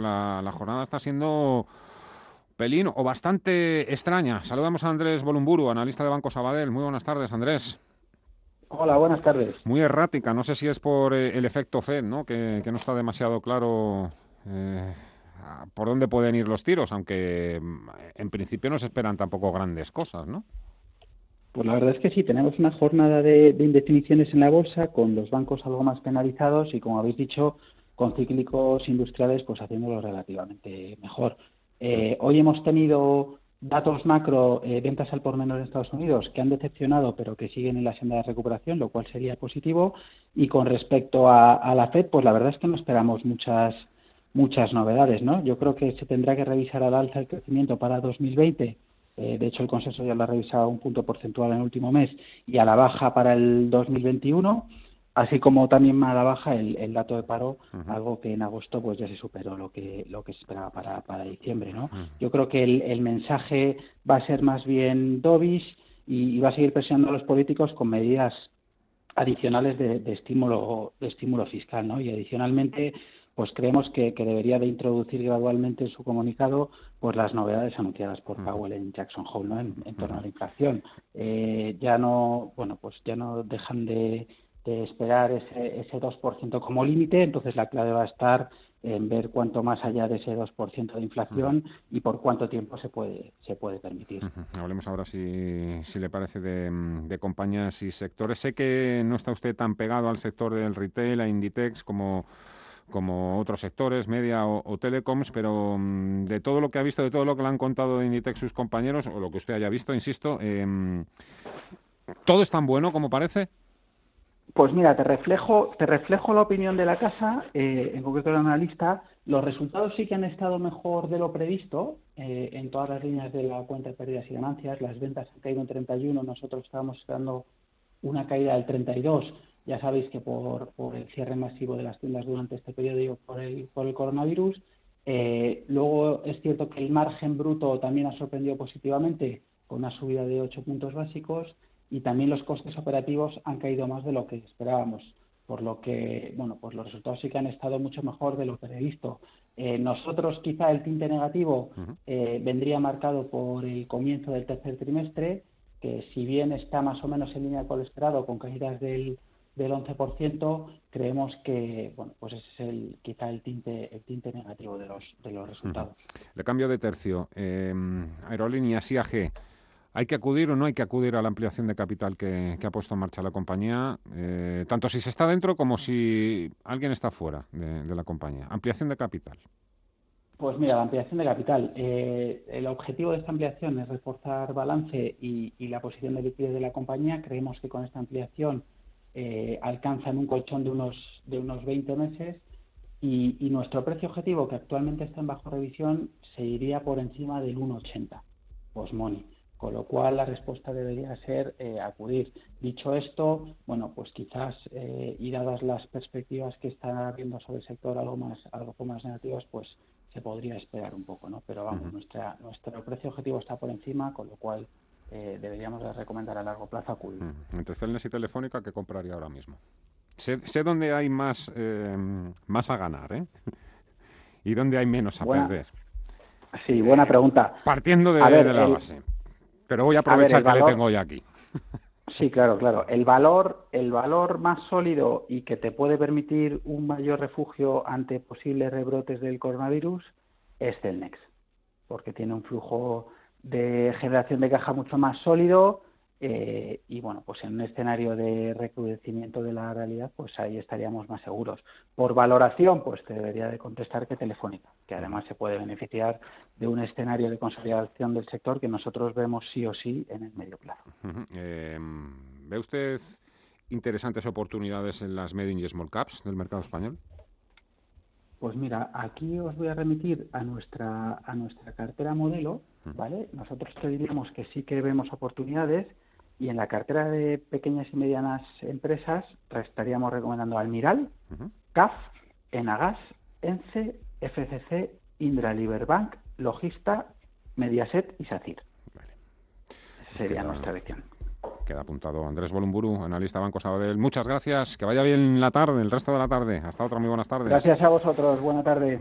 La, la jornada está siendo pelín o bastante extraña. Saludamos a Andrés Bolumburu, analista de Banco Sabadell. Muy buenas tardes, Andrés. Hola, buenas tardes. Muy errática, no sé si es por eh, el efecto Fed, ¿no? Que, que no está demasiado claro eh, por dónde pueden ir los tiros, aunque mm, en principio no se esperan tampoco grandes cosas, ¿no? Pues la verdad es que sí, tenemos una jornada de, de indefiniciones en la bolsa, con los bancos algo más penalizados y, como habéis dicho, con cíclicos industriales pues haciéndolo relativamente mejor. Eh, hoy hemos tenido datos macro, eh, ventas al por menor en Estados Unidos, que han decepcionado, pero que siguen en la senda de recuperación, lo cual sería positivo. Y con respecto a, a, la Fed, pues la verdad es que no esperamos muchas muchas novedades, ¿no? Yo creo que se tendrá que revisar al alza el crecimiento para 2020. Eh, de hecho, el consenso ya lo ha revisado un punto porcentual en el último mes y a la baja para el 2021 así como también a la baja el, el dato de paro, uh -huh. algo que en agosto pues ya se superó lo que lo que se esperaba para, para diciembre, ¿no? Uh -huh. Yo creo que el, el, mensaje va a ser más bien dovish y, y, va a seguir presionando a los políticos con medidas adicionales de, de estímulo de estímulo fiscal, ¿no? Y adicionalmente pues creemos que, que, debería de introducir gradualmente en su comunicado pues las novedades anunciadas por Powell en Jackson Hole ¿no? en, en torno a la inflación eh, ya no bueno pues ya no dejan de esperar ese, ese 2% como límite, entonces la clave va a estar en ver cuánto más allá de ese 2% de inflación uh -huh. y por cuánto tiempo se puede se puede permitir. Uh -huh. Hablemos ahora, si, si le parece, de, de, compañías y sectores. Sé que no está usted tan pegado al sector del retail, a Inditex, como como otros sectores, media o, o, telecoms, pero um, de todo lo que ha visto, de todo lo que le han contado de Inditex sus compañeros, o lo que usted haya visto, insisto, eh, ¿todo es tan bueno como parece? Pues mira, te reflejo, te reflejo la opinión de la casa, eh, en concreto el analista. Los resultados sí que han estado mejor de lo previsto eh, en todas las líneas de la cuenta de pérdidas y ganancias. Las ventas han caído en 31, nosotros estábamos esperando una caída del 32. Ya sabéis que por, por el cierre masivo de las tiendas durante este periodo por el, por el coronavirus. Eh, luego es cierto que el margen bruto también ha sorprendido positivamente con una subida de 8 puntos básicos y también los costes operativos han caído más de lo que esperábamos, por lo que, bueno, pues los resultados sí que han estado mucho mejor de lo previsto. Eh, nosotros quizá el tinte negativo eh, vendría marcado por el comienzo del tercer trimestre, que si bien está más o menos en línea con lo esperado, con caídas del, del 11%, creemos que bueno, pues ese es el, quizá el tinte, el tinte negativo de los, de los resultados. Uh -huh. Le cambio de tercio. Eh, aerolíneas IAG ¿Hay que acudir o no hay que acudir a la ampliación de capital que, ha puesto en marcha la compañía, eh, tanto si se está dentro como si alguien está fuera de, la compañía? Ampliación de capital. Pues mira, la ampliación de capital. Eh, el objetivo de esta ampliación es reforzar balance y, y, la posición de liquidez de la compañía. Creemos que con esta ampliación eh, alcanzan un colchón de unos, de unos 20 meses y, y nuestro precio objetivo, que actualmente está en bajo revisión, se iría por encima del 1,80 post-money con lo cual la respuesta debería ser eh, acudir. Dicho esto, bueno, pues quizás eh, y dadas las perspectivas que están habiendo sobre el sector algo más, algo más negativas, pues se podría esperar un poco, ¿no? Pero vamos, uh -huh. nuestra, nuestro precio objetivo está por encima, con lo cual eh, deberíamos de recomendar a largo plazo acudir. Uh -huh. Entre Celnes y Telefónica, ¿qué compraría ahora mismo? Sé, sé dónde hay más, eh, más a ganar, ¿eh? y dónde hay menos a buena, perder. Sí, buena pregunta. Partiendo de, ver, de la el, base. Pero voy a aprovechar a ver, que le tengo hoy aquí. Sí, claro, claro. El valor, el valor más sólido y que te puede permitir un mayor refugio ante posibles rebrotes del coronavirus es Celnex, porque tiene un flujo de generación de caja mucho más sólido eh, y bueno, pues en un escenario de recrudecimiento de la realidad, pues ahí estaríamos más seguros. Por valoración, pues te debería de contestar que Telefónica, que además se puede beneficiar de un escenario de consolidación del sector que nosotros vemos sí o sí en el medio plazo. Uh -huh. eh, ¿Ve usted interesantes oportunidades en las medium y small caps del mercado español? Pues mira, aquí os voy a remitir a nuestra a nuestra cartera modelo, ¿vale? Nosotros te diríamos que sí que vemos oportunidades y en la cartera de pequeñas y medianas empresas estaríamos recomendando Almiral, CAF, Enagas, ENCE, FCC, Indra Liberbank, Logista, Mediaset y SACIR. Vale. Sería nuestra elección. Queda apuntado Andrés Bolumburu, analista Banco Sabadell. Muchas gracias, que vaya bien la tarde, el resto de la tarde. Hasta otra, muy buenas tardes. Gracias a vosotros, buena tarde.